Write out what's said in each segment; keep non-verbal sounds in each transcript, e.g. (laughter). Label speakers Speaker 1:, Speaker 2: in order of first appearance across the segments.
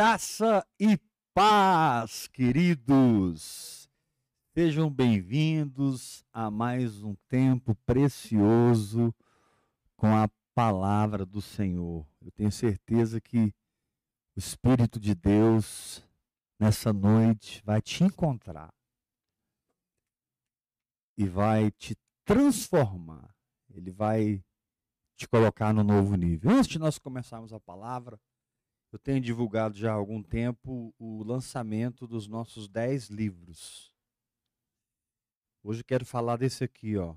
Speaker 1: Graça e paz, queridos. Sejam bem-vindos a mais um tempo precioso com a palavra do Senhor. Eu tenho certeza que o Espírito de Deus nessa noite vai te encontrar e vai te transformar. Ele vai te colocar no novo nível. Antes de nós começarmos a palavra, eu tenho divulgado já há algum tempo o lançamento dos nossos dez livros. Hoje quero falar desse aqui, ó.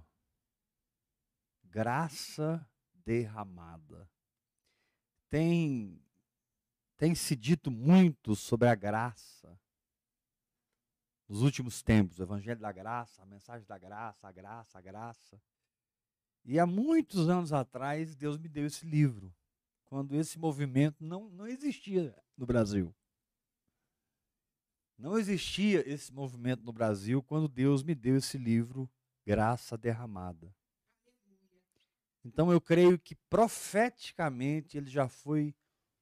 Speaker 1: Graça derramada. Tem tem se dito muito sobre a graça nos últimos tempos, o evangelho da graça, a mensagem da graça, a graça, a graça. E há muitos anos atrás, Deus me deu esse livro quando esse movimento não, não existia no Brasil. Não existia esse movimento no Brasil quando Deus me deu esse livro, Graça Derramada. Então eu creio que profeticamente ele já foi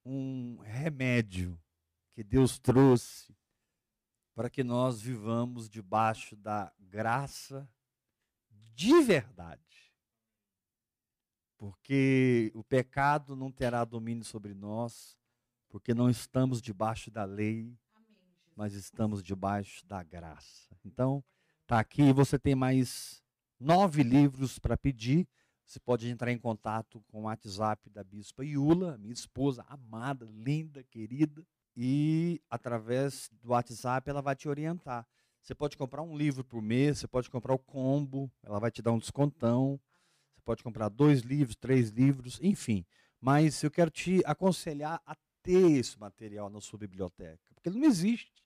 Speaker 1: um remédio que Deus trouxe para que nós vivamos debaixo da graça de verdade porque o pecado não terá domínio sobre nós, porque não estamos debaixo da lei, mas estamos debaixo da graça. Então, tá aqui, você tem mais nove livros para pedir. Você pode entrar em contato com o WhatsApp da Bispa Iula, minha esposa amada, linda, querida, e através do WhatsApp ela vai te orientar. Você pode comprar um livro por mês, você pode comprar o combo, ela vai te dar um descontão. Pode comprar dois livros, três livros, enfim. Mas eu quero te aconselhar a ter esse material na sua biblioteca, porque ele não existe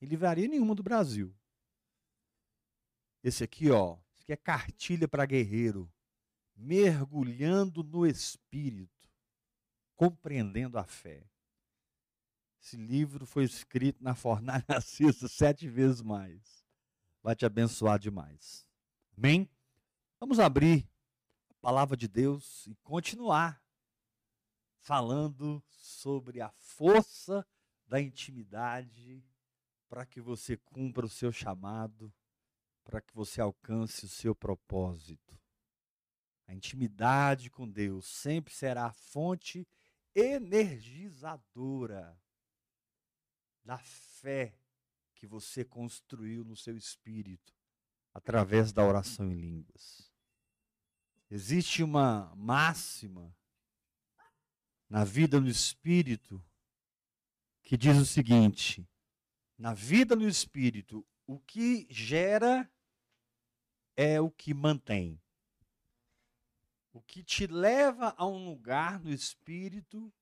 Speaker 1: em livraria nenhuma do Brasil. Esse aqui, ó, esse aqui é cartilha para guerreiro, mergulhando no espírito, compreendendo a fé. Esse livro foi escrito na fornalha (laughs) acesa sete vezes mais. Vai te abençoar demais. Amém? Vamos abrir palavra de Deus e continuar falando sobre a força da intimidade para que você cumpra o seu chamado, para que você alcance o seu propósito. A intimidade com Deus sempre será a fonte energizadora da fé que você construiu no seu espírito através da oração em línguas. Existe uma máxima na vida no espírito que diz o seguinte: na vida no espírito, o que gera é o que mantém. O que te leva a um lugar no espírito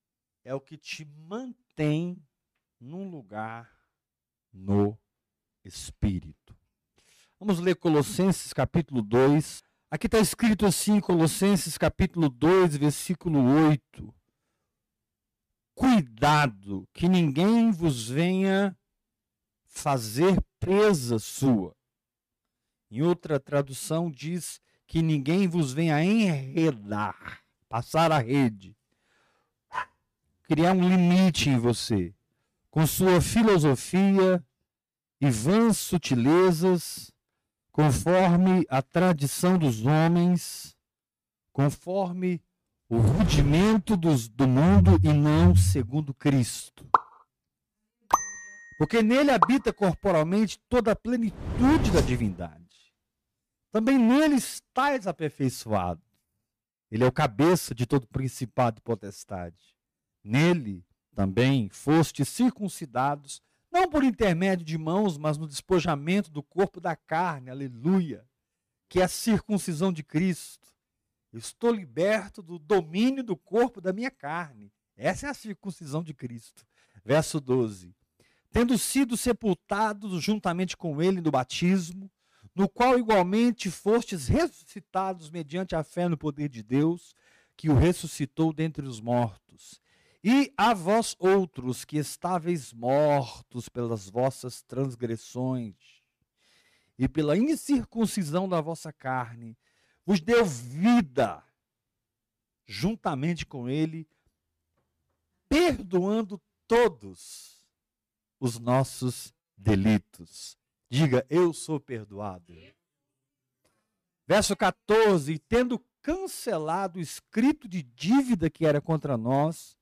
Speaker 1: é o que te mantém num lugar no espírito. Vamos ler Colossenses capítulo 2, Aqui está escrito assim, Colossenses capítulo 2, versículo 8. Cuidado que ninguém vos venha fazer presa sua. Em outra tradução diz que ninguém vos venha enredar, passar a rede, criar um limite em você, com sua filosofia e vãs sutilezas, conforme a tradição dos homens, conforme o rudimento dos, do mundo e não segundo Cristo. Porque nele habita corporalmente toda a plenitude da divindade. Também nele estáis aperfeiçoado. Ele é o cabeça de todo principado e potestade. Nele também fostes circuncidados não por intermédio de mãos, mas no despojamento do corpo da carne, aleluia, que é a circuncisão de Cristo. Estou liberto do domínio do corpo da minha carne. Essa é a circuncisão de Cristo. Verso 12. Tendo sido sepultados juntamente com ele no batismo, no qual igualmente fostes ressuscitados mediante a fé no poder de Deus, que o ressuscitou dentre os mortos e a vós outros que estáveis mortos pelas vossas transgressões e pela incircuncisão da vossa carne, vos deu vida juntamente com ele, perdoando todos os nossos delitos. Diga, eu sou perdoado. Verso 14: Tendo cancelado o escrito de dívida que era contra nós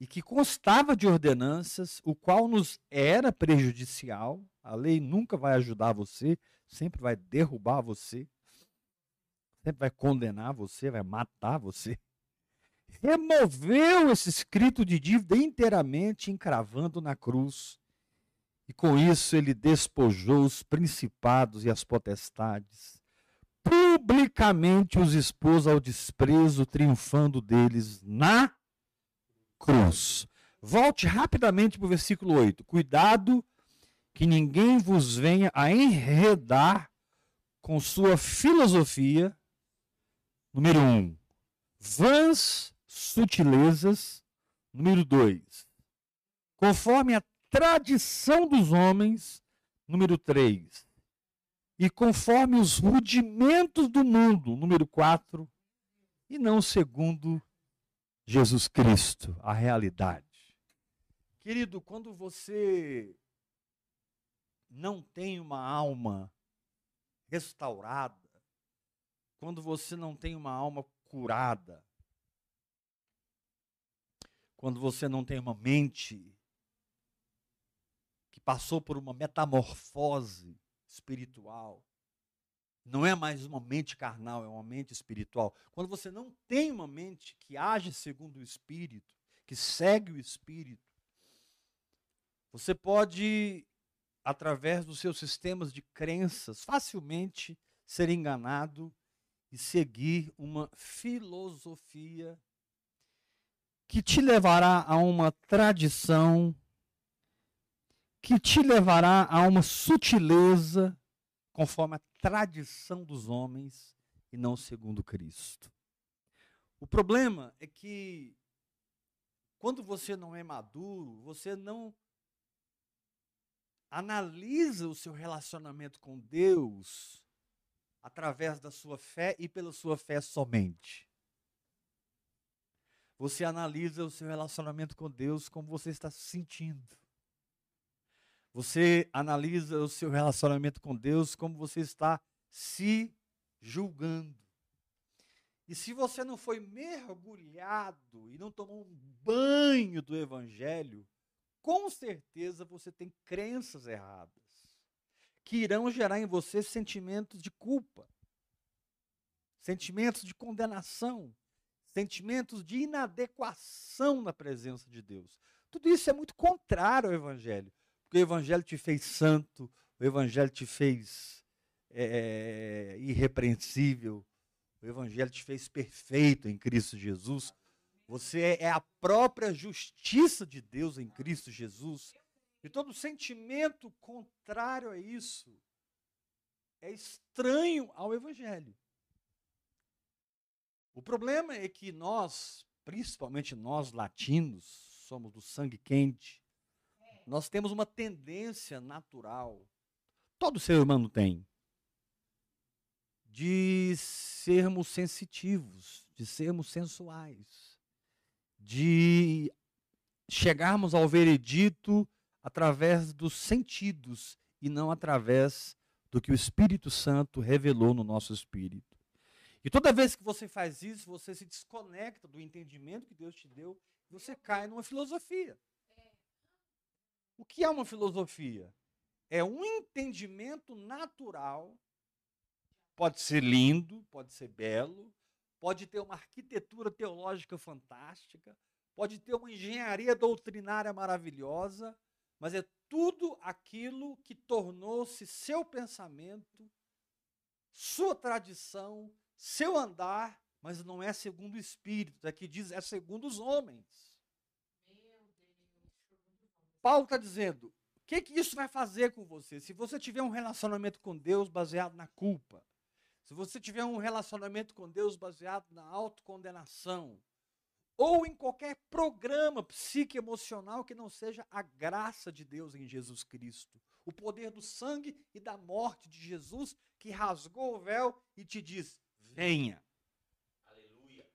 Speaker 1: e que constava de ordenanças, o qual nos era prejudicial. A lei nunca vai ajudar você, sempre vai derrubar você, sempre vai condenar você, vai matar você. (laughs) Removeu esse escrito de dívida inteiramente, encravando na cruz. E com isso ele despojou os principados e as potestades. Publicamente os expôs ao desprezo, triunfando deles na cruz. Volte rapidamente para o versículo 8. Cuidado que ninguém vos venha a enredar com sua filosofia. Número 1. Um, vãs sutilezas. Número 2. Conforme a tradição dos homens. Número 3. E conforme os rudimentos do mundo. Número 4. E não segundo Jesus Cristo, a realidade. Querido, quando você não tem uma alma restaurada, quando você não tem uma alma curada, quando você não tem uma mente que passou por uma metamorfose espiritual, não é mais uma mente carnal, é uma mente espiritual. Quando você não tem uma mente que age segundo o Espírito, que segue o Espírito, você pode, através dos seus sistemas de crenças, facilmente ser enganado e seguir uma filosofia que te levará a uma tradição, que te levará a uma sutileza, conforme a tradição dos homens e não segundo Cristo. O problema é que quando você não é maduro, você não analisa o seu relacionamento com Deus através da sua fé e pela sua fé somente. Você analisa o seu relacionamento com Deus como você está se sentindo. Você analisa o seu relacionamento com Deus como você está se julgando. E se você não foi mergulhado e não tomou um banho do Evangelho, com certeza você tem crenças erradas, que irão gerar em você sentimentos de culpa, sentimentos de condenação, sentimentos de inadequação na presença de Deus. Tudo isso é muito contrário ao Evangelho. Porque o Evangelho te fez santo, o Evangelho te fez é, é, irrepreensível, o Evangelho te fez perfeito em Cristo Jesus. Você é a própria justiça de Deus em Cristo Jesus. E todo sentimento contrário a isso é estranho ao Evangelho. O problema é que nós, principalmente nós latinos, somos do sangue quente, nós temos uma tendência natural, todo ser humano tem, de sermos sensitivos, de sermos sensuais, de chegarmos ao veredito através dos sentidos e não através do que o Espírito Santo revelou no nosso espírito. E toda vez que você faz isso, você se desconecta do entendimento que Deus te deu, você cai numa filosofia. O que é uma filosofia? É um entendimento natural. Pode ser lindo, pode ser belo, pode ter uma arquitetura teológica fantástica, pode ter uma engenharia doutrinária maravilhosa, mas é tudo aquilo que tornou-se seu pensamento, sua tradição, seu andar, mas não é segundo o Espírito, é que diz é segundo os homens. Paulo está dizendo: o que, que isso vai fazer com você? Se você tiver um relacionamento com Deus baseado na culpa, se você tiver um relacionamento com Deus baseado na autocondenação, ou em qualquer programa psique emocional que não seja a graça de Deus em Jesus Cristo, o poder do sangue e da morte de Jesus que rasgou o véu e te diz: venha. Aleluia.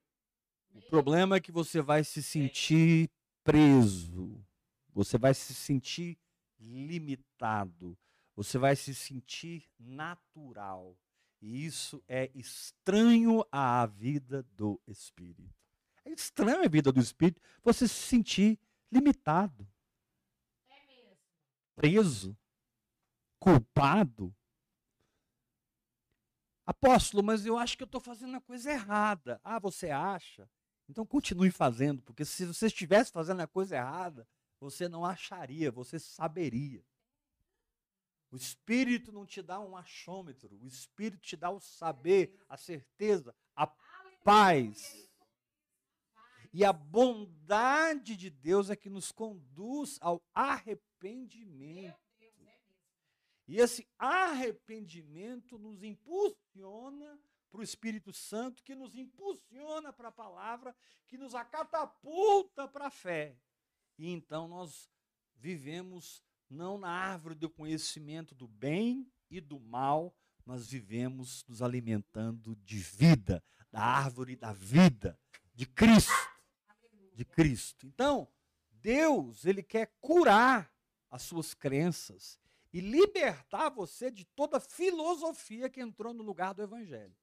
Speaker 1: O problema é que você vai se sentir preso você vai se sentir limitado, você vai se sentir natural. E isso é estranho à vida do espírito. É estranho a vida do espírito você se sentir limitado, preso, culpado. Apóstolo, mas eu acho que eu estou fazendo a coisa errada. Ah, você acha? Então continue fazendo, porque se você estivesse fazendo a coisa errada, você não acharia, você saberia. O Espírito não te dá um achômetro, o Espírito te dá o saber, a certeza, a paz. E a bondade de Deus é que nos conduz ao arrependimento. E esse arrependimento nos impulsiona para o Espírito Santo, que nos impulsiona para a palavra, que nos acatapulta para a fé. E então nós vivemos não na árvore do conhecimento do bem e do mal, mas vivemos nos alimentando de vida, da árvore da vida, de Cristo. De Cristo. Então, Deus, ele quer curar as suas crenças e libertar você de toda filosofia que entrou no lugar do evangelho.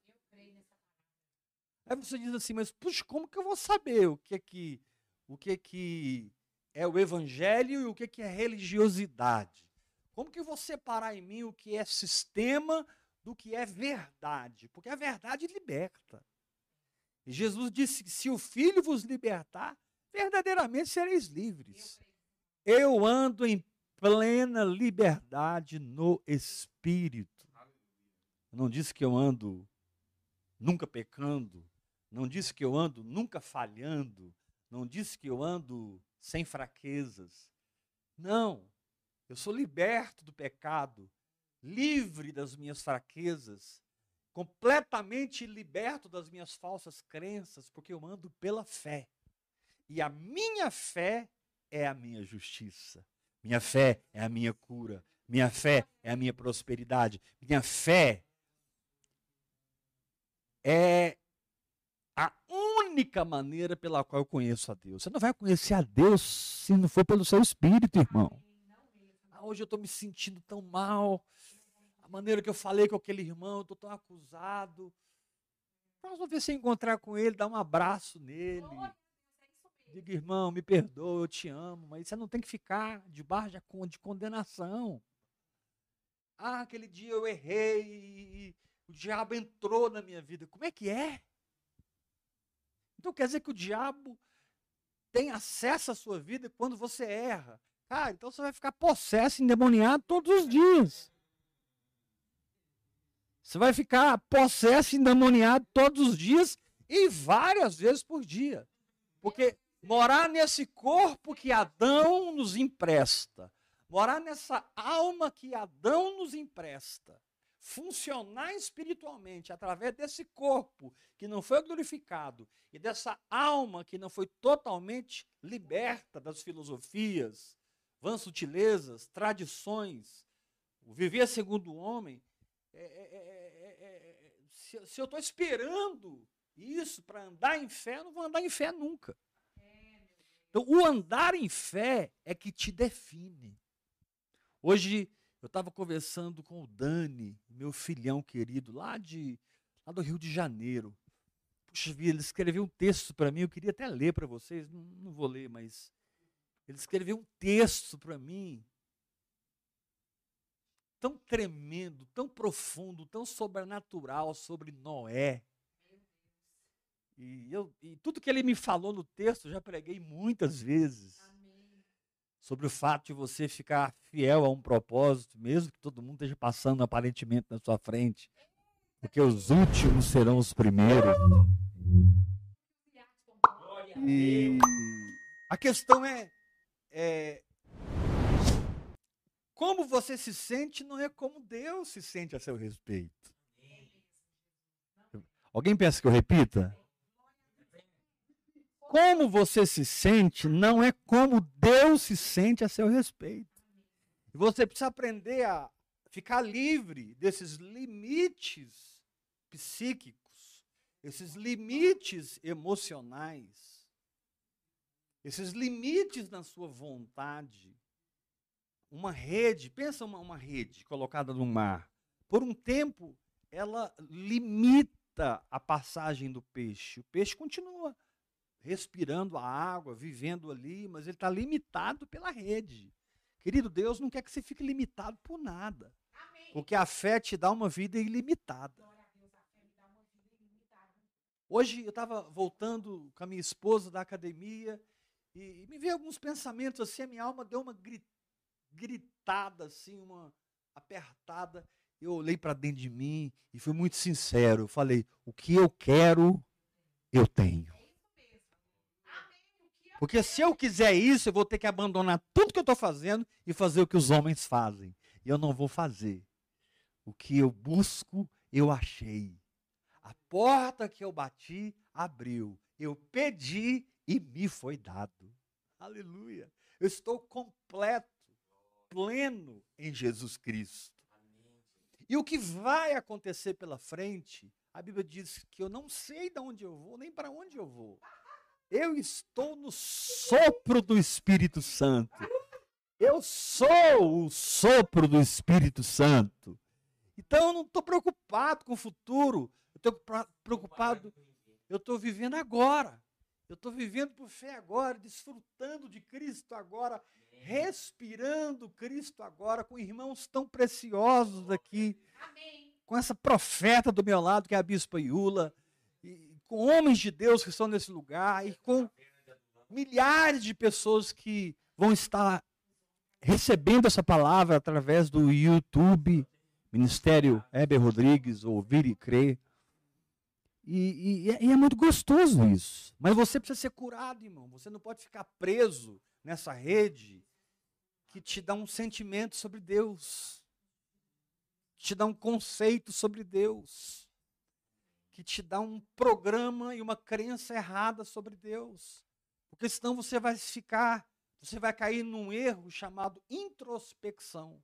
Speaker 1: Aí você diz assim, mas puxa, como que eu vou saber o que é que o que é que é o evangelho e o que é religiosidade. Como que eu vou separar em mim o que é sistema do que é verdade? Porque a verdade liberta. E Jesus disse que se o Filho vos libertar, verdadeiramente sereis livres. Eu ando em plena liberdade no Espírito. Não disse que eu ando nunca pecando, não disse que eu ando nunca falhando, não disse que eu ando sem fraquezas. Não, eu sou liberto do pecado, livre das minhas fraquezas, completamente liberto das minhas falsas crenças, porque eu ando pela fé. E a minha fé é a minha justiça. Minha fé é a minha cura. Minha fé é a minha prosperidade. Minha fé é a única maneira pela qual eu conheço a Deus. Você não vai conhecer a Deus se não for pelo seu espírito, irmão. Ah, hoje eu estou me sentindo tão mal. A maneira que eu falei com aquele irmão, eu estou tão acusado. Próxima vez você encontrar com ele, dá um abraço nele. Diga, irmão, me perdoa, eu te amo. Mas você não tem que ficar debaixo de condenação. Ah, aquele dia eu errei e o diabo entrou na minha vida. Como é que é? Então quer dizer que o diabo tem acesso à sua vida quando você erra. Cara, então você vai ficar possesso, endemoniado todos os dias. Você vai ficar possesso, endemoniado todos os dias e várias vezes por dia. Porque morar nesse corpo que Adão nos empresta, morar nessa alma que Adão nos empresta, funcionar espiritualmente através desse corpo que não foi glorificado e dessa alma que não foi totalmente liberta das filosofias, vãs sutilezas, tradições, o viver segundo o homem, é, é, é, se, se, eu estou esperando isso para andar em fé, eu não vou andar em fé nunca. Então, o andar em fé é que te define. Hoje, eu estava conversando com o Dani, meu filhão querido, lá, de, lá do Rio de Janeiro. Puxa vida, ele escreveu um texto para mim, eu queria até ler para vocês, não, não vou ler, mas ele escreveu um texto para mim tão tremendo, tão profundo, tão sobrenatural sobre Noé. E, eu, e tudo que ele me falou no texto, eu já preguei muitas vezes sobre o fato de você ficar fiel a um propósito, mesmo que todo mundo esteja passando aparentemente na sua frente, porque os últimos serão os primeiros. E a questão é, é como você se sente não é como Deus se sente a seu respeito. Alguém pensa que eu repita? Como você se sente não é como Deus se sente a seu respeito. Você precisa aprender a ficar livre desses limites psíquicos, esses limites emocionais. esses limites na sua vontade. Uma rede, pensa uma, uma rede colocada no mar. Por um tempo, ela limita a passagem do peixe. O peixe continua respirando a água, vivendo ali, mas ele está limitado pela rede. Querido, Deus não quer que você fique limitado por nada. Amém. Porque a fé te dá uma vida ilimitada. Hoje eu estava voltando com a minha esposa da academia e, e, me veio alguns pensamentos assim, a minha alma deu uma gritada assim, uma apertada. Eu olhei para dentro de mim e fui muito sincero. Eu falei: o que eu quero, eu tenho. Porque se eu quiser isso, eu vou ter que abandonar tudo que eu estou fazendo e fazer o que os homens fazem. E eu não vou fazer. O que eu busco, eu achei. A porta que eu bati, abriu. Eu pedi e me foi dado. Aleluia. Eu estou completo, pleno em Jesus Cristo. E o que vai acontecer pela frente, a Bíblia diz que eu não sei de onde eu vou, nem para onde eu vou. Eu estou no sopro do Espírito Santo. Eu sou o sopro do Espírito Santo. Então eu não estou preocupado com o futuro. Eu estou preocupado. Eu estou vivendo agora. Eu estou vivendo por fé agora, desfrutando de Cristo agora, respirando Cristo agora, com irmãos tão preciosos aqui. Com essa profeta do meu lado, que é a Bispa Iula com homens de Deus que estão nesse lugar e com milhares de pessoas que vão estar recebendo essa palavra através do YouTube, Ministério Heber Rodrigues, Ouvir e Crer. E, e, e, é muito gostoso isso. Mas você precisa ser curado, irmão. Você não pode ficar preso nessa rede que te dá um sentimento sobre Deus, te dá um conceito sobre Deus que te dá um programa e uma crença errada sobre Deus. Porque senão você vai ficar, você vai cair num erro chamado introspecção.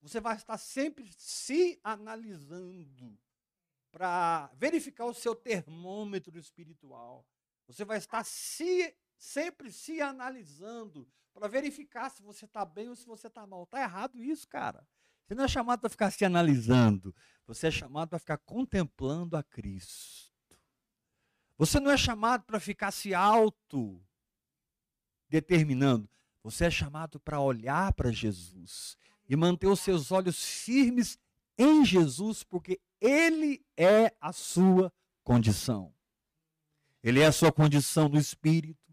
Speaker 1: Você vai estar sempre se analisando para verificar o seu termômetro espiritual. Você vai estar se, sempre se analisando para verificar se você está bem ou se você está mal. Está errado isso, cara. Você não é chamado para ficar se analisando, você é chamado para ficar contemplando a Cristo. Você não é chamado para ficar se auto determinando, você é chamado para olhar para Jesus e manter os seus olhos firmes em Jesus, porque ele é a sua condição. Ele é a sua condição no espírito,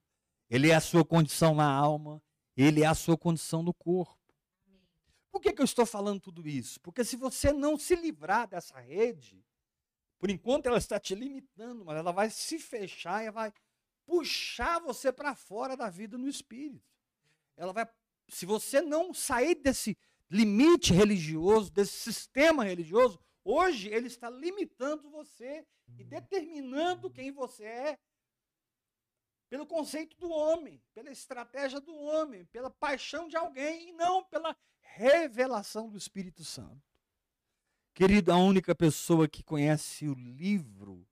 Speaker 1: ele é a sua condição na alma, ele é a sua condição no corpo. Por que, que eu estou falando tudo isso? Porque se você não se livrar dessa rede, por enquanto ela está te limitando, mas ela vai se fechar e vai puxar você para fora da vida no espírito. Ela vai, se você não sair desse limite religioso, desse sistema religioso, hoje ele está limitando você e determinando quem você é pelo conceito do homem, pela estratégia do homem, pela paixão de alguém e não pela revelação do Espírito Santo. Querido, a única pessoa que conhece o livro,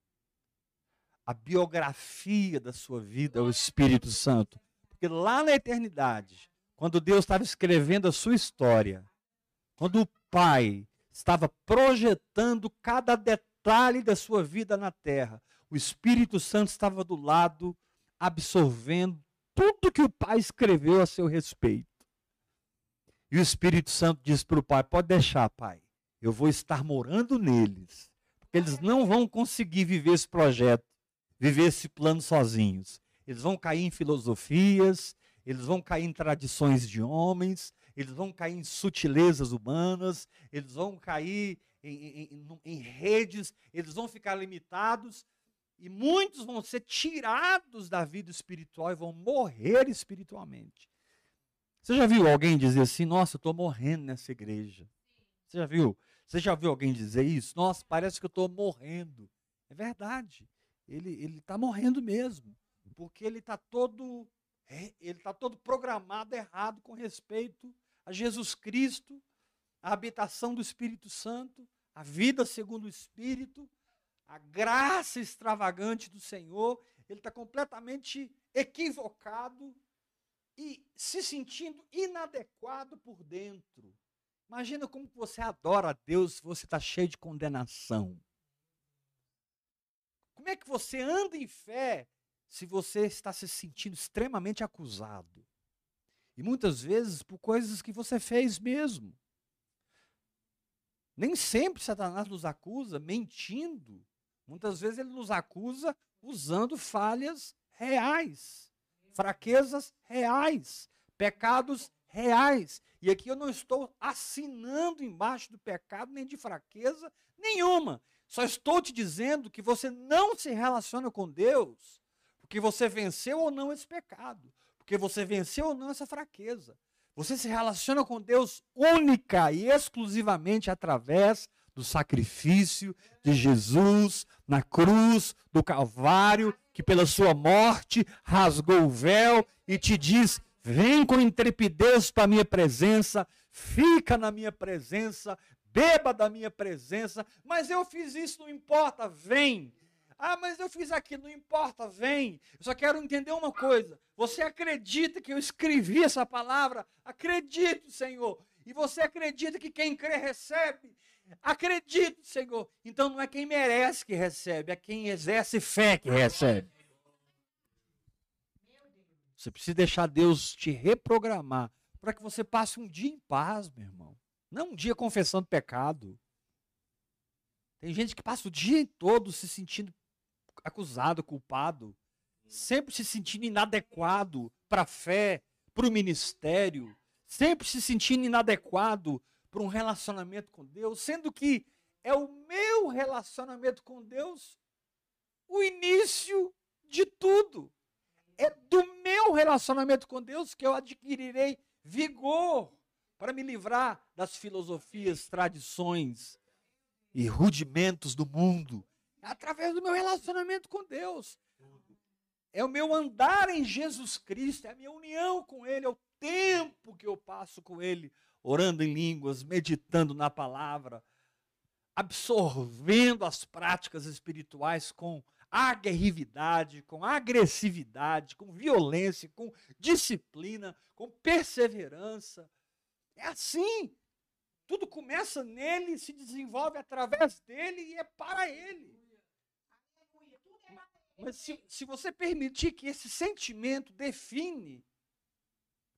Speaker 1: a biografia da sua vida é o Espírito Santo. Porque lá na eternidade, quando Deus estava escrevendo a sua história, quando o Pai estava projetando cada detalhe da sua vida na terra, o Espírito Santo estava do lado absorvendo tudo que o pai escreveu a seu respeito. E o Espírito Santo diz para o pai: pode deixar, pai, eu vou estar morando neles, porque eles não vão conseguir viver esse projeto, viver esse plano sozinhos. Eles vão cair em filosofias, eles vão cair em tradições de homens, eles vão cair em sutilezas humanas, eles vão cair em, em, em, redes, eles vão ficar limitados, e muitos vão ser tirados da vida espiritual e vão morrer espiritualmente. Você já viu alguém dizer assim: Nossa, eu estou morrendo nessa igreja? Você já viu? Você já viu alguém dizer isso? Nossa, parece que eu estou morrendo. É verdade. Ele está morrendo mesmo. Porque ele está todo, ele tá todo programado errado com respeito a Jesus Cristo, a habitação do Espírito Santo, a vida segundo o Espírito, a graça extravagante do Senhor, ele está completamente equivocado e se sentindo inadequado por dentro. Imagina como você adora a Deus você está cheio de condenação. Como é que você anda em fé se você está se sentindo extremamente acusado? E muitas vezes por coisas que você fez mesmo. Nem sempre Satanás nos acusa mentindo. Muitas vezes ele nos acusa usando falhas reais, fraquezas reais, pecados reais. E aqui eu não estou assinando embaixo do pecado, nem de fraqueza nenhuma. Só estou te dizendo que você não se relaciona com Deus porque você venceu ou não esse pecado, porque você venceu ou não essa fraqueza. Você se relaciona com Deus única e exclusivamente através do sacrifício de Jesus na cruz do Calvário, que pela sua morte rasgou o véu e te diz: vem com intrepidez para a minha presença, fica na minha presença, beba da minha presença, mas eu fiz isso, não importa, vem. Ah, mas eu fiz aquilo, não importa, vem. Eu só quero entender uma coisa. Você acredita que eu escrevi essa palavra? Acredito, Senhor. E você acredita que quem crê recebe? Acredito, Senhor. Então não é quem merece que recebe, é quem exerce fé que recebe. Você precisa deixar Deus te reprogramar para que você passe um dia em paz, meu irmão. Não um dia confessando pecado. Tem gente que passa o dia todo se sentindo acusado, culpado, sempre se sentindo inadequado para a fé, para o ministério, sempre se sentindo inadequado para um relacionamento com Deus, sendo que é o meu relacionamento com Deus o início de tudo. É do meu relacionamento com Deus que eu adquirirei vigor para me livrar das filosofias, tradições e rudimentos do mundo, é através do meu relacionamento com Deus. É o meu andar em Jesus Cristo, é a minha união com Ele, é o tempo que eu passo com Ele, orando em línguas, meditando na palavra, absorvendo as práticas espirituais com aguerrividade, com agressividade, com violência, com disciplina, com perseverança. É assim. Tudo começa nele, se desenvolve através dele e é para ele. Mas se, se você permitir que esse sentimento define,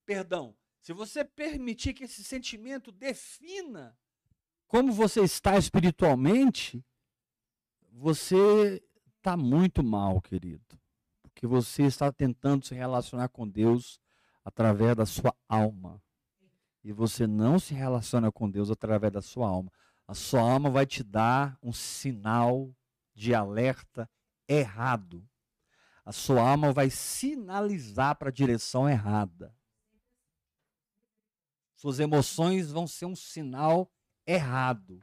Speaker 1: perdão, se você permitir que esse sentimento defina como você está espiritualmente, você está muito mal, querido. Porque você está tentando se relacionar com Deus através da sua alma. E você não se relaciona com Deus através da sua alma. A sua alma vai te dar um sinal de alerta errado. A sua alma vai sinalizar para a direção errada. Suas emoções vão ser um sinal errado.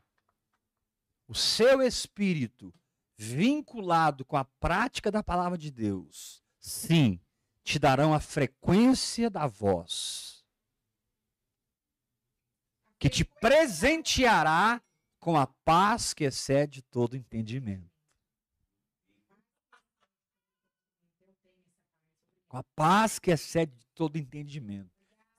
Speaker 1: O seu espírito, vinculado com a prática da palavra de Deus, sim, te darão a frequência da voz, que te presenteará com a paz que excede todo entendimento. com a paz que excede todo entendimento.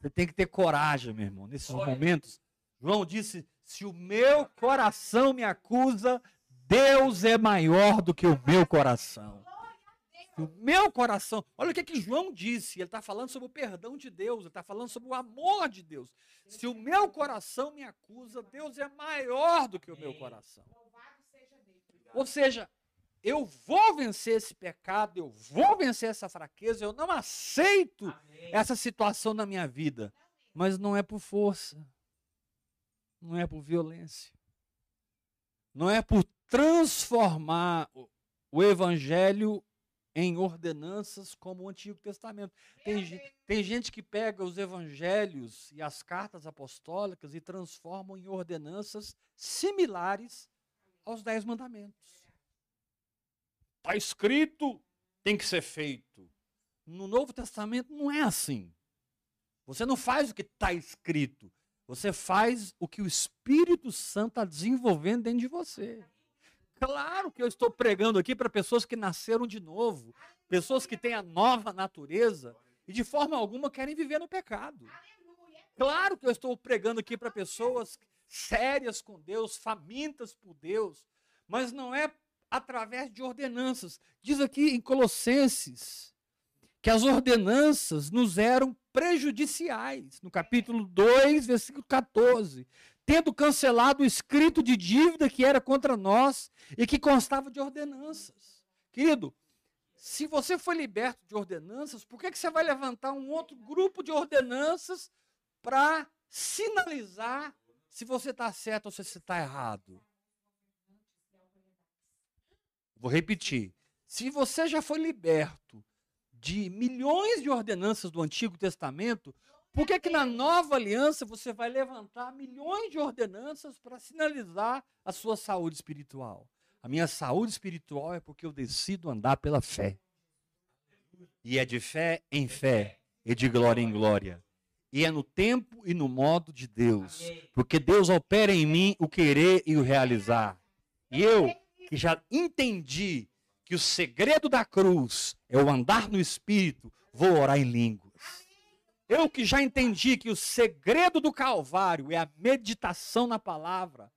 Speaker 1: Você tem que ter coragem, meu irmão, nesses momentos. João disse: se o meu coração me acusa, Deus é maior do que o meu coração. O meu coração, olha o que, que João disse, ele está falando sobre o perdão de Deus, ele está falando sobre o amor de Deus. Se o meu coração me acusa, Deus é maior do que o meu coração. Ou seja, eu vou vencer esse pecado, eu vou vencer essa fraqueza, eu não aceito Amém. essa situação na minha vida. Mas não é por força, não é por violência, não é por transformar o evangelho em ordenanças como o Antigo Testamento. Tem, tem gente que pega os evangelhos e as cartas apostólicas e transformam em ordenanças similares aos Dez Mandamentos. Está escrito, tem que ser feito. No Novo Testamento não é assim. Você não faz o que está escrito. Você faz o que o Espírito Santo está desenvolvendo dentro de você. Claro que eu estou pregando aqui para pessoas que nasceram de novo, pessoas que têm a nova natureza e de forma alguma querem viver no pecado. Claro que eu estou pregando aqui para pessoas sérias com Deus, famintas por Deus, mas não é através de ordenanças. Diz aqui em Colossenses que as ordenanças nos eram prejudiciais, no capítulo 2, versículo 14, tendo cancelado o escrito de dívida que era contra nós e que constava de ordenanças. Querido, se você foi liberto de ordenanças, por que, que você vai levantar um outro grupo de ordenanças para sinalizar se você está certo ou se você está errado? Vou repetir. Se você já foi liberto de milhões de ordenanças do Antigo Testamento, por que, que na nova aliança você vai levantar milhões de ordenanças para sinalizar a sua saúde espiritual? A minha saúde espiritual é porque eu decido andar pela fé. E é de fé em fé, e de glória em glória. E é no tempo e no modo de Deus. Porque Deus opera em mim o querer e o realizar. E eu, que já entendi que o segredo da cruz é o andar no espírito, vou orar em línguas. Eu que já entendi que o segredo do Calvário é a meditação na palavra,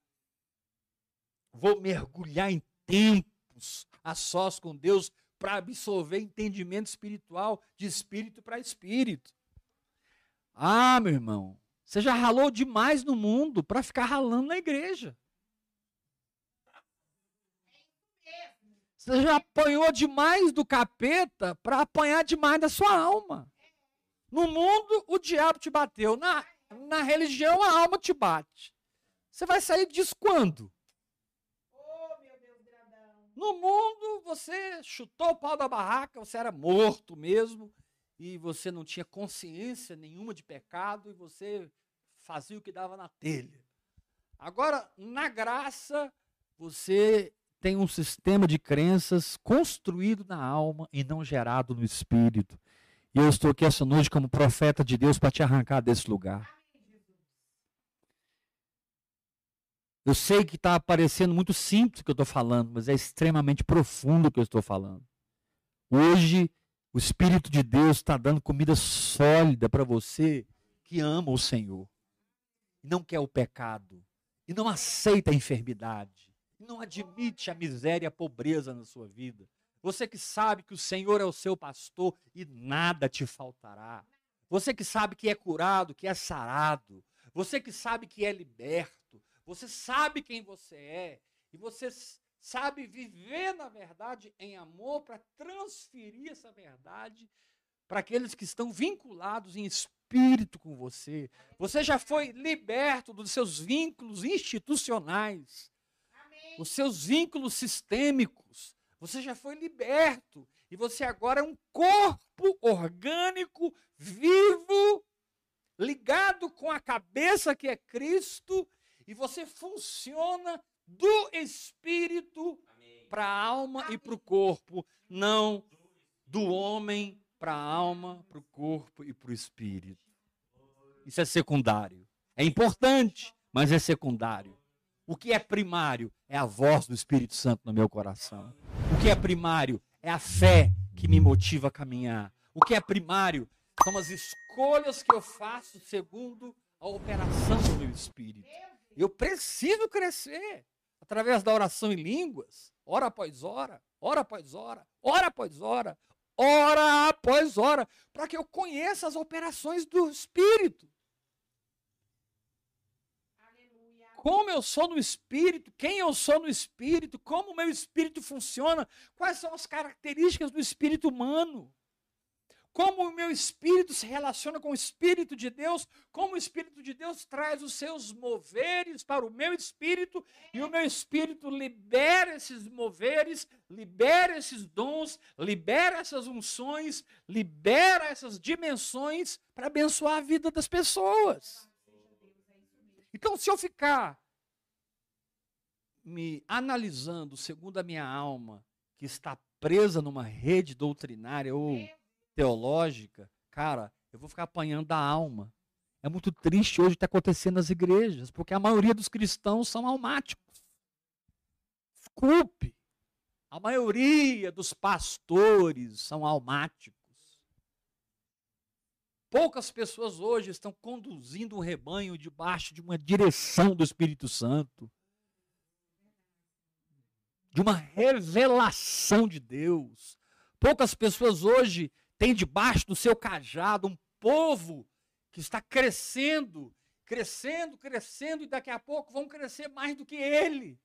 Speaker 1: vou mergulhar em tempos a sós com Deus para absorver entendimento espiritual de espírito para espírito. Ah, meu irmão, você já ralou demais no mundo para ficar ralando na igreja. Você já apanhou demais do capeta para apanhar demais da sua alma. No mundo, o diabo te bateu. Na, na religião, a alma te bate. Você vai sair disso quando? No mundo, você chutou o pau da barraca, você era morto mesmo, e você não tinha consciência nenhuma de pecado, e você fazia o que dava na telha. Agora, na graça, você tem um sistema de crenças construído na alma e não gerado no espírito. E eu estou aqui essa noite como profeta de Deus para te arrancar desse lugar. Eu sei que está parecendo muito simples o que eu estou falando, mas é extremamente profundo o que eu estou falando. Hoje, o Espírito de Deus está dando comida sólida para você que ama o Senhor, não quer o pecado, e não aceita a enfermidade, não admite a miséria e a pobreza na sua vida. Você que sabe que o Senhor é o seu pastor e nada te faltará. Você que sabe que é curado, que é sarado. Você que sabe que é liberto. Você sabe quem você é e você sabe viver na verdade em amor para transferir essa verdade para aqueles que estão vinculados em espírito com você. Você já foi liberto dos seus vínculos institucionais. Os seus vínculos sistêmicos. Você já foi liberto e você agora é um corpo orgânico, vivo, ligado com a cabeça que é Cristo e você funciona do espírito para a alma Amém. e para o corpo, não do homem para a alma, para o corpo e para o espírito. Isso é secundário. É importante, mas é secundário. O que é primário é a voz do Espírito Santo no meu coração. O que é primário é a fé que me motiva a caminhar. O que é primário são as escolhas que eu faço segundo a operação do meu espírito. Eu preciso crescer através da oração em línguas, hora após hora, hora após hora, hora após hora, hora após hora, para que eu conheça as operações do Espírito. Como eu sou no Espírito, quem eu sou no Espírito, como o meu Espírito funciona, quais são as características do Espírito humano como o meu espírito se relaciona com o Espírito de Deus, como o Espírito de Deus traz os seus moveres para o meu espírito, e o meu espírito libera esses moveres, libera esses dons, libera essas unções, libera essas dimensões para abençoar a vida das pessoas. Então, se eu ficar me analisando segundo a minha alma, que está presa numa rede doutrinária ou teológica, cara, eu vou ficar apanhando da alma. É muito triste hoje o que está acontecendo nas igrejas, porque a maioria dos cristãos são almáticos. Desculpe. A maioria dos pastores são almáticos. Poucas pessoas hoje estão conduzindo o rebanho debaixo de uma direção do Espírito Santo, de uma revelação de Deus. Poucas pessoas hoje têm debaixo do seu cajado um povo que está crescendo, crescendo, crescendo, e daqui a pouco vão crescer mais do que ele.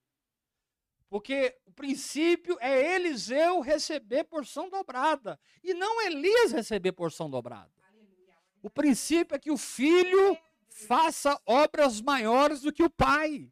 Speaker 1: Porque o princípio é Eliseu receber porção dobrada, e não Elias receber porção dobrada. O princípio é que o filho faça obras maiores do que o pai.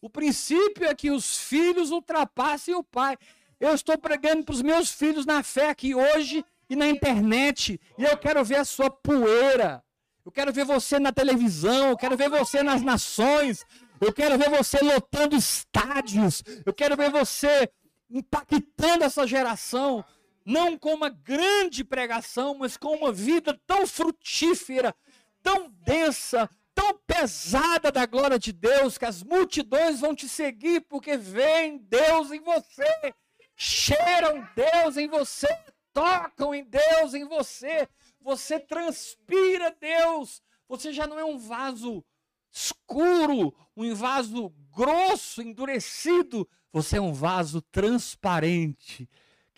Speaker 1: O princípio é que os filhos ultrapassem o pai. Eu estou pregando para os meus filhos na fé aqui hoje e na internet, e eu quero ver a sua poeira. Eu quero ver você na televisão, eu quero ver você nas nações, eu quero ver você lotando estádios, eu quero ver você impactando essa geração não com uma grande pregação, mas com uma vida tão frutífera, tão densa, tão pesada da glória de Deus, que as multidões vão te seguir porque veem Deus em você, cheiram Deus em você, tocam em Deus em você, você transpira Deus, você já não é um vaso escuro, um vaso grosso, endurecido, você é um vaso transparente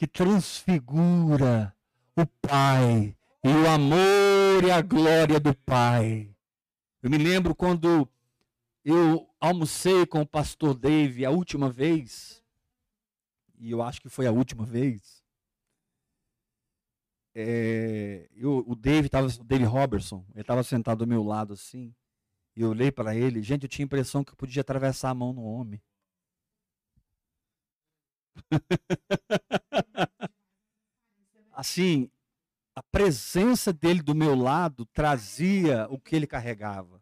Speaker 1: que transfigura o Pai e o amor e a glória do Pai. Eu me lembro quando eu almocei com o pastor Dave a última vez, e eu acho que foi a última vez. É, eu, o Dave estava, Dave Robertson, ele estava sentado do meu lado assim, e eu olhei para ele, gente, eu tinha a impressão que eu podia atravessar a mão no homem. (laughs) assim, a presença dele do meu lado trazia o que ele carregava.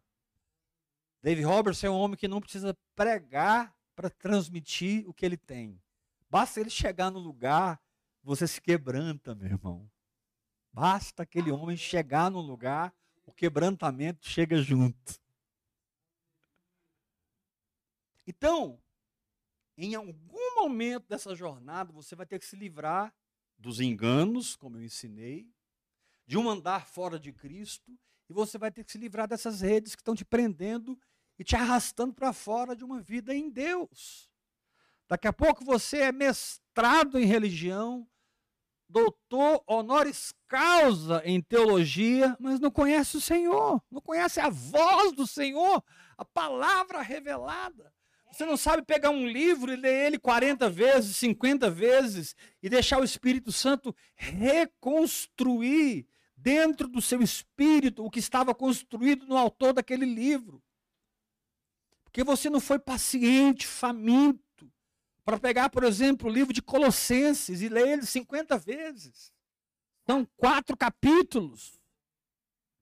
Speaker 1: David Roberts é um homem que não precisa pregar para transmitir o que ele tem. Basta ele chegar no lugar, você se quebranta, meu irmão. Basta aquele homem chegar no lugar, o quebrantamento chega junto. Então, em algum momento dessa jornada, você vai ter que se livrar dos enganos, como eu ensinei, de um andar fora de Cristo, e você vai ter que se livrar dessas redes que estão te prendendo e te arrastando para fora de uma vida em Deus. Daqui a pouco você é mestrado em religião, doutor honoris causa em teologia, mas não conhece o Senhor, não conhece a voz do Senhor, a palavra revelada. Você não sabe pegar um livro e ler ele 40 vezes, 50 vezes e deixar o Espírito Santo reconstruir dentro do seu espírito o que estava construído no autor daquele livro. Porque você não foi paciente, faminto, para pegar, por exemplo, o livro de Colossenses e ler ele 50 vezes. São quatro capítulos.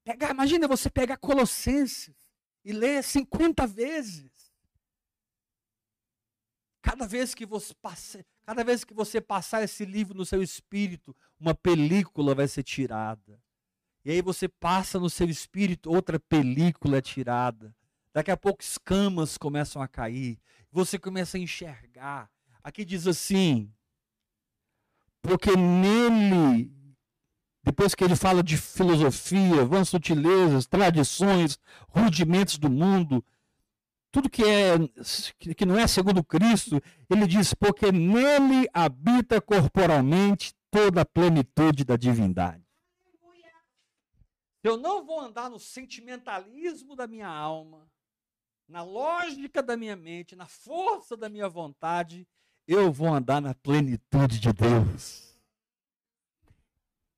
Speaker 1: Pegar, imagina você pegar Colossenses e ler 50 vezes. Cada vez que você cada vez que você passar esse livro no seu espírito, uma película vai ser tirada. E aí você passa no seu espírito, outra película é tirada. Daqui a pouco escamas começam a cair. Você começa a enxergar. Aqui diz assim: porque nele, depois que ele fala de filosofia, vãs sutilezas, tradições, rudimentos do mundo, tudo que é que não é segundo Cristo, ele diz porque nele habita corporalmente toda a plenitude da divindade. Eu não vou andar no sentimentalismo da minha alma, na lógica da minha mente, na força da minha vontade, eu vou andar na plenitude de Deus.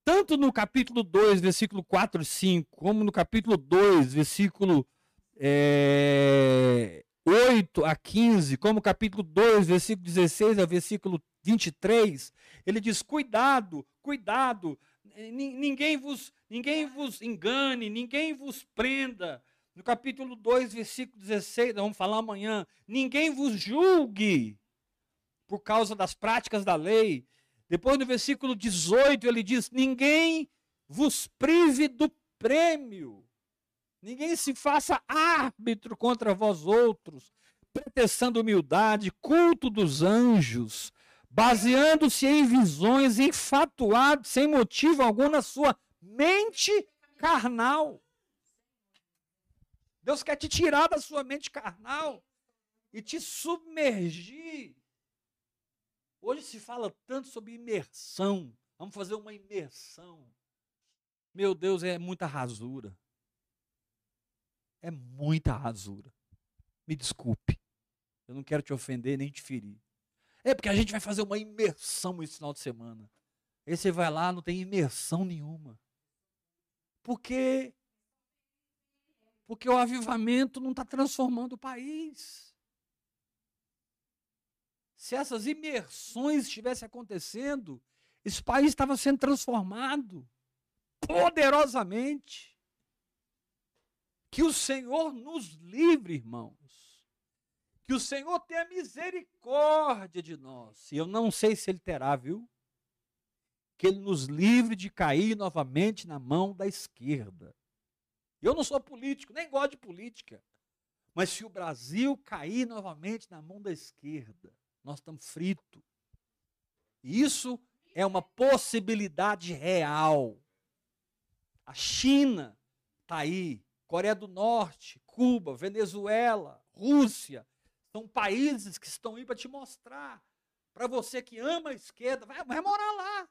Speaker 1: Tanto no capítulo 2, versículo 4 e 5, como no capítulo 2, versículo é, 8 a 15, como capítulo 2, versículo 16 a versículo 23, ele diz: cuidado, cuidado, ninguém vos, ninguém vos engane, ninguém vos prenda. No capítulo 2, versículo 16, nós vamos falar amanhã, ninguém vos julgue por causa das práticas da lei. Depois no versículo 18 ele diz: ninguém vos prive do prêmio. Ninguém se faça árbitro contra vós outros, pretextando humildade, culto dos anjos, baseando-se em visões, enfatuado, sem motivo algum na sua mente carnal. Deus quer te tirar da sua mente carnal e te submergir. Hoje se fala tanto sobre imersão. Vamos fazer uma imersão. Meu Deus, é muita rasura. É muita rasura. Me desculpe. Eu não quero te ofender nem te ferir. É porque a gente vai fazer uma imersão esse final de semana. Aí você vai lá, não tem imersão nenhuma. Porque porque o avivamento não está transformando o país. Se essas imersões estivessem acontecendo, esse país estava sendo transformado poderosamente. Que o Senhor nos livre, irmãos. Que o Senhor tenha misericórdia de nós. E eu não sei se Ele terá, viu? Que Ele nos livre de cair novamente na mão da esquerda. Eu não sou político, nem gosto de política. Mas se o Brasil cair novamente na mão da esquerda, nós estamos fritos. Isso é uma possibilidade real. A China está aí, Coreia do Norte, Cuba, Venezuela, Rússia, são países que estão aí para te mostrar. Para você que ama a esquerda, vai, vai morar lá.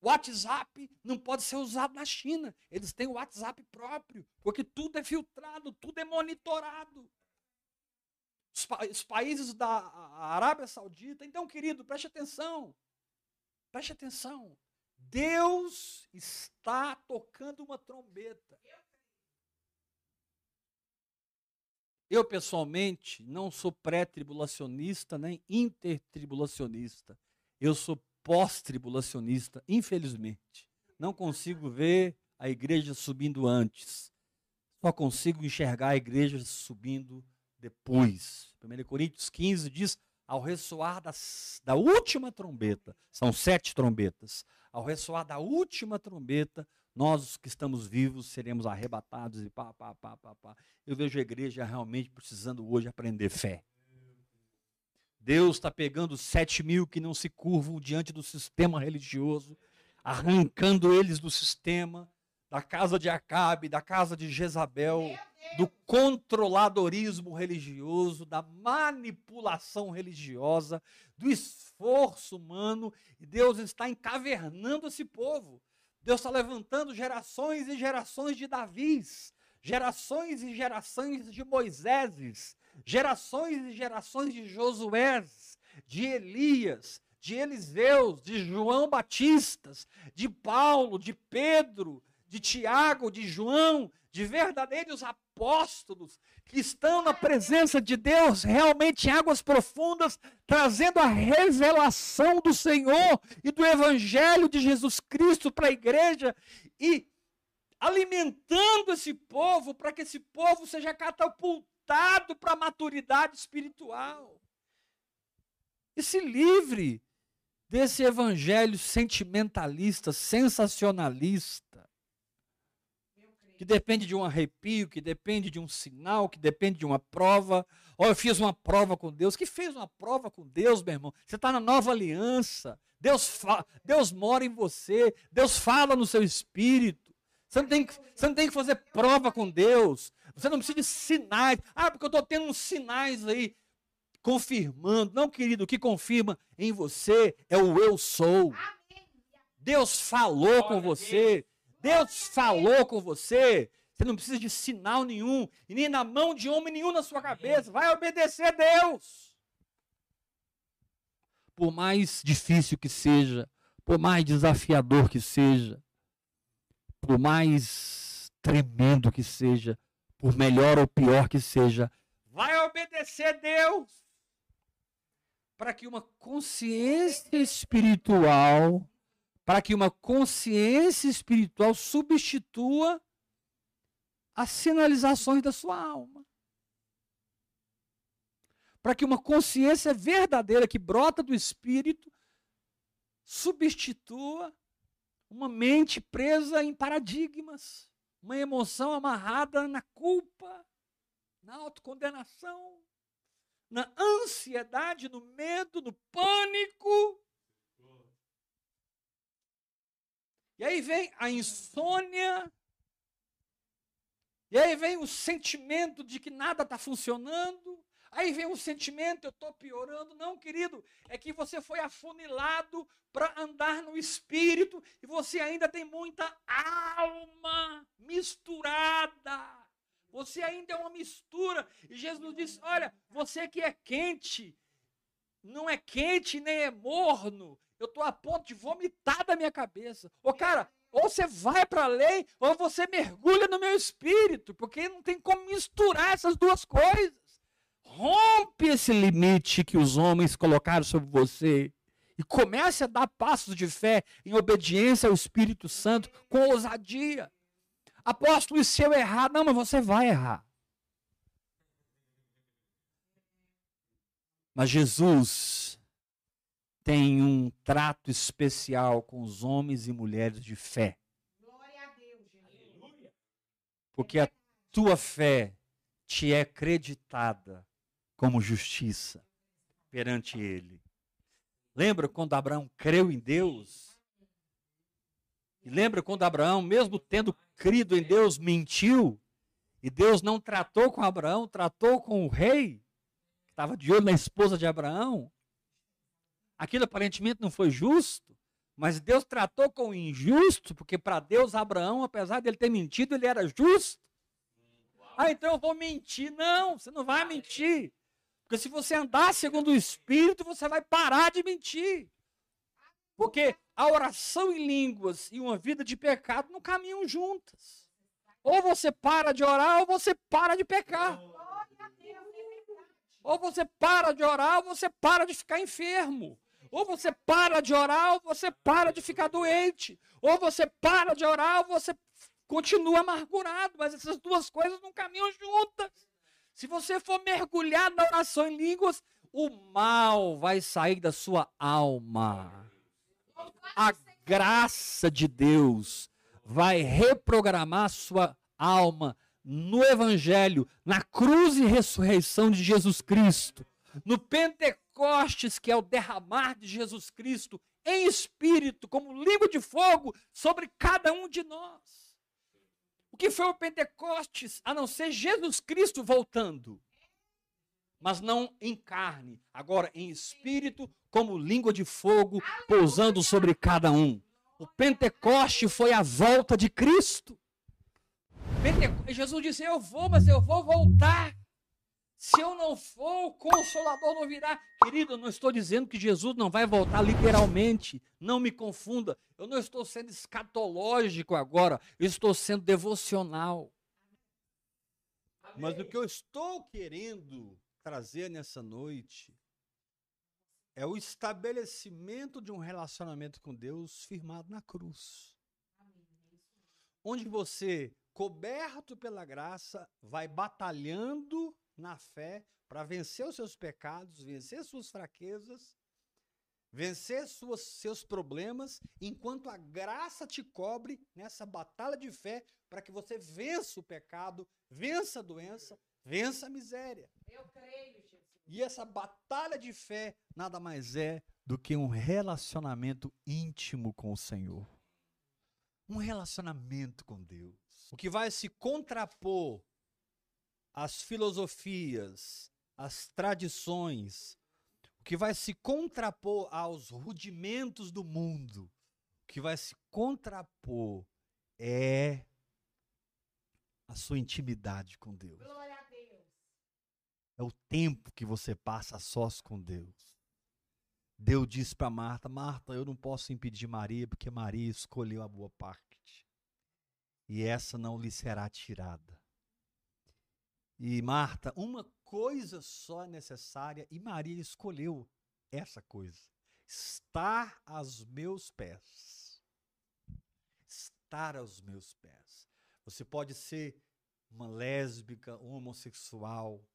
Speaker 1: O WhatsApp não pode ser usado na China. Eles têm o WhatsApp próprio, porque tudo é filtrado, tudo é monitorado. Os, pa os países da Arábia Saudita. Então, querido, preste atenção. Preste atenção. Deus está tocando uma trombeta. Eu, pessoalmente, não sou pré-tribulacionista nem intertribulacionista. Eu sou pós-tribulacionista, infelizmente. Não consigo ver a igreja subindo antes. Só consigo enxergar a igreja subindo depois. 1 Coríntios 15 diz: ao ressoar das, da última trombeta, são sete trombetas, ao ressoar da última trombeta, nós que estamos vivos seremos arrebatados e pá, pá, pá, pá, pá. Eu vejo a igreja realmente precisando hoje aprender fé. Deus está pegando sete mil que não se curvam diante do sistema religioso, arrancando eles do sistema, da casa de Acabe, da casa de Jezabel, do controladorismo religioso, da manipulação religiosa, do esforço humano, e Deus está encavernando esse povo. Deus está levantando gerações e gerações de Davis, gerações e gerações de Moiséses, gerações e gerações de Josué, de Elias, de Eliseus, de João Batistas, de Paulo, de Pedro, de Tiago, de João, de verdadeiros apóstolos que estão na presença de Deus, realmente em águas profundas, trazendo a revelação do Senhor e do Evangelho de Jesus Cristo para a igreja e alimentando esse povo para que esse povo seja catapultado para a maturidade espiritual. E se livre desse evangelho sentimentalista, sensacionalista, que depende de um arrepio, que depende de um sinal, que depende de uma prova. Ó, oh, eu fiz uma prova com Deus. Que fez uma prova com Deus, meu irmão? Você está na nova aliança. Deus, Deus mora em você. Deus fala no seu espírito. Você não, tem que, você não tem que fazer prova com Deus. Você não precisa de sinais. Ah, porque eu estou tendo uns sinais aí confirmando. Não, querido, o que confirma em você é o eu sou. Deus falou com você. Deus falou com você. Você não precisa de sinal nenhum, e nem na mão de homem nenhum na sua cabeça. Vai obedecer a Deus. Por mais difícil que seja, por mais desafiador que seja, por mais tremendo que seja, por melhor ou pior que seja, vai obedecer a Deus. Para que uma consciência espiritual, para que uma consciência espiritual substitua as sinalizações da sua alma. Para que uma consciência verdadeira que brota do espírito substitua uma mente presa em paradigmas uma emoção amarrada na culpa, na autocondenação. na ansiedade, no medo, no pânico. E aí vem a insônia. E aí vem o sentimento de que nada está funcionando. Aí vem o sentimento, eu estou piorando. Não, querido, é que você foi afunilado para andar no espírito e você ainda tem muita alma misturada. Você ainda é uma mistura. E Jesus disse: Olha, você que é quente, não é quente nem é morno. Eu estou a ponto de vomitar da minha cabeça. Ô, cara, ou você vai para a lei, ou você mergulha no meu espírito, porque não tem como misturar essas duas coisas. Rompe esse limite que os homens colocaram sobre você e comece a dar passos de fé em obediência ao Espírito Santo com ousadia. Apóstolo, e se eu errar? Não, mas você vai errar. Mas Jesus tem um trato especial com os homens e mulheres de fé. Porque a tua fé te é creditada como justiça perante Ele. Lembra quando Abraão creu em Deus? E lembra quando Abraão, mesmo tendo crido em Deus, mentiu? E Deus não tratou com Abraão, tratou com o rei, que estava de olho na esposa de Abraão. Aquilo aparentemente não foi justo, mas Deus tratou com o injusto, porque para Deus, Abraão, apesar de ele ter mentido, ele era justo. Ah, então eu vou mentir. Não, você não vai mentir. Porque se você andar segundo o Espírito, você vai parar de mentir. Porque a oração em línguas e uma vida de pecado não caminham juntas. Ou você para de orar, ou você para de pecar. Ou você para de orar, ou você para de ficar enfermo. Ou você para de orar, ou você para de ficar doente. Ou você para de orar, ou você continua amargurado. Mas essas duas coisas não caminham juntas. Se você for mergulhar na oração em línguas, o mal vai sair da sua alma. A graça de Deus vai reprogramar sua alma no Evangelho, na cruz e ressurreição de Jesus Cristo, no Pentecostes, que é o derramar de Jesus Cristo em espírito, como língua de fogo sobre cada um de nós. O que foi o Pentecostes, a não ser Jesus Cristo voltando? Mas não em carne, agora em espírito, como língua de fogo pousando sobre cada um. O Pentecoste foi a volta de Cristo. Jesus disse: Eu vou, mas eu vou voltar. Se eu não for, o consolador não virá. Querido, eu não estou dizendo que Jesus não vai voltar literalmente. Não me confunda. Eu não estou sendo escatológico agora. Eu estou sendo devocional. Mas o que eu estou querendo trazer nessa noite é o estabelecimento de um relacionamento com Deus firmado na cruz. Onde você, coberto pela graça, vai batalhando na fé para vencer os seus pecados, vencer suas fraquezas, vencer suas, seus problemas, enquanto a graça te cobre nessa batalha de fé para que você vença o pecado, vença a doença, vença a miséria. Eu creio, Jesus. E essa batalha de fé nada mais é do que um relacionamento íntimo com o Senhor. Um relacionamento com Deus. O que vai se contrapor as filosofias, as tradições, o que vai se contrapor aos rudimentos do mundo, o que vai se contrapor é a sua intimidade com Deus. Glória a Deus. É o tempo que você passa a sós com Deus. Deus disse para Marta: Marta, eu não posso impedir Maria, porque Maria escolheu a boa parte. E essa não lhe será tirada. E Marta, uma coisa só é necessária, e Maria escolheu essa coisa: estar aos meus pés. Estar aos meus pés. Você pode ser uma lésbica, um homossexual,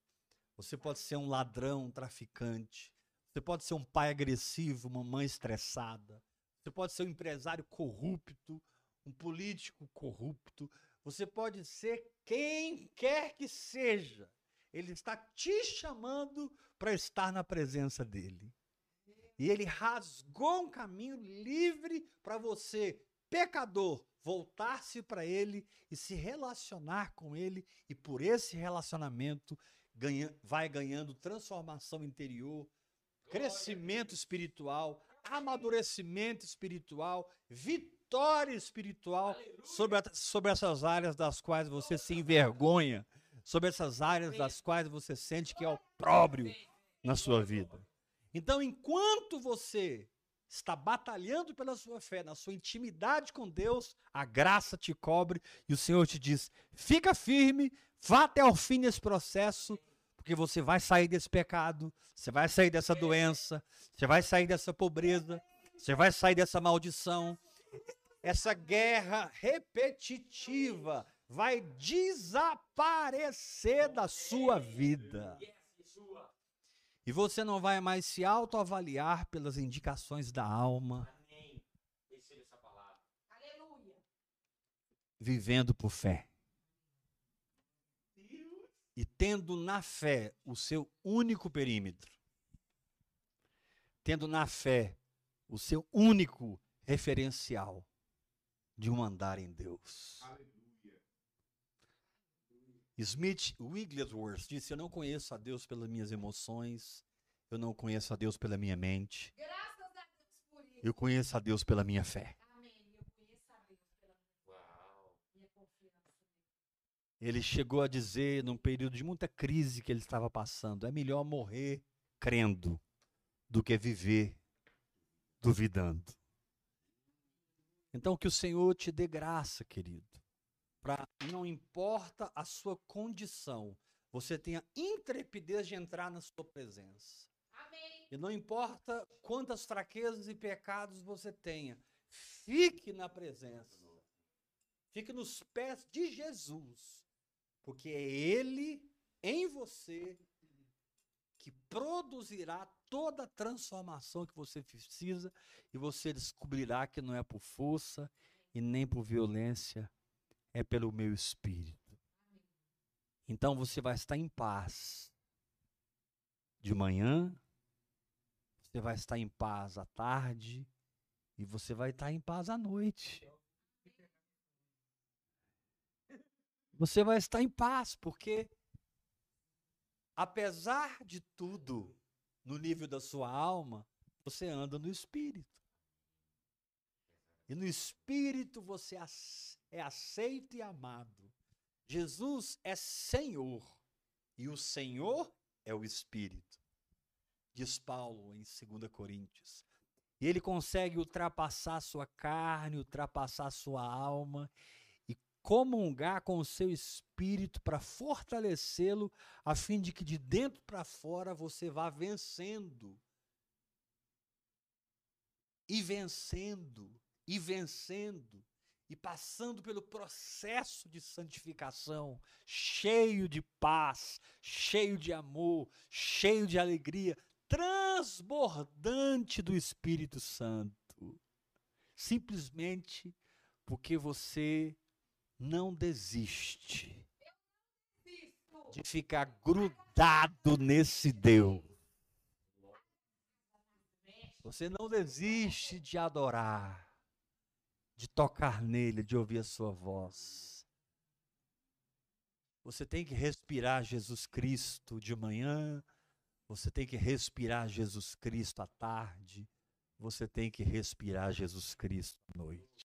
Speaker 1: você pode ser um ladrão, um traficante, você pode ser um pai agressivo, uma mãe estressada, você pode ser um empresário corrupto, um político corrupto, você pode ser quem quer que seja. Ele está te chamando para estar na presença dele. E ele rasgou um caminho livre para você, pecador, voltar-se para ele e se relacionar com ele, e por esse relacionamento ganha, vai ganhando transformação interior, crescimento espiritual, amadurecimento espiritual, vitória espiritual sobre, sobre essas áreas das quais você se envergonha, sobre essas áreas das quais você sente que é opróbrio na sua vida. Então, enquanto você está batalhando pela sua fé, na sua intimidade com Deus, a graça te cobre e o Senhor te diz: fica firme, vá até o fim desse processo, porque você vai sair desse pecado, você vai sair dessa doença, você vai sair dessa pobreza, você vai sair dessa maldição. Essa guerra repetitiva vai desaparecer da sua vida. E você não vai mais se autoavaliar pelas indicações da alma. Vivendo por fé. E tendo na fé o seu único perímetro. Tendo na fé o seu único referencial de um andar em Deus. Smith Wigglesworth disse: Eu não conheço a Deus pelas minhas emoções, eu não conheço a Deus pela minha mente.
Speaker 2: Graças a Deus por isso.
Speaker 1: Eu conheço a Deus pela minha fé. Ele chegou a dizer, num período de muita crise que ele estava passando: é melhor morrer crendo do que viver duvidando. Então, que o Senhor te dê graça, querido para não importa a sua condição, você tenha intrepidez de entrar na sua presença.
Speaker 2: Amém.
Speaker 1: E não importa quantas fraquezas e pecados você tenha, fique na presença. Fique nos pés de Jesus, porque é ele em você que produzirá toda a transformação que você precisa e você descobrirá que não é por força e nem por violência, é pelo meu espírito. Então você vai estar em paz de manhã, você vai estar em paz à tarde e você vai estar em paz à noite. Você vai estar em paz, porque apesar de tudo, no nível da sua alma, você anda no espírito. E no espírito você é aceito e amado. Jesus é Senhor e o Senhor é o Espírito. Diz Paulo em 2 Coríntios. E ele consegue ultrapassar sua carne, ultrapassar sua alma comungar com o seu espírito para fortalecê-lo, a fim de que de dentro para fora você vá vencendo. E vencendo, e vencendo, e passando pelo processo de santificação, cheio de paz, cheio de amor, cheio de alegria, transbordante do Espírito Santo. Simplesmente porque você não desiste de ficar grudado nesse Deus. Você não desiste de adorar de tocar nele, de ouvir a sua voz. Você tem que respirar Jesus Cristo de manhã, você tem que respirar Jesus Cristo à tarde, você tem que respirar Jesus Cristo à noite.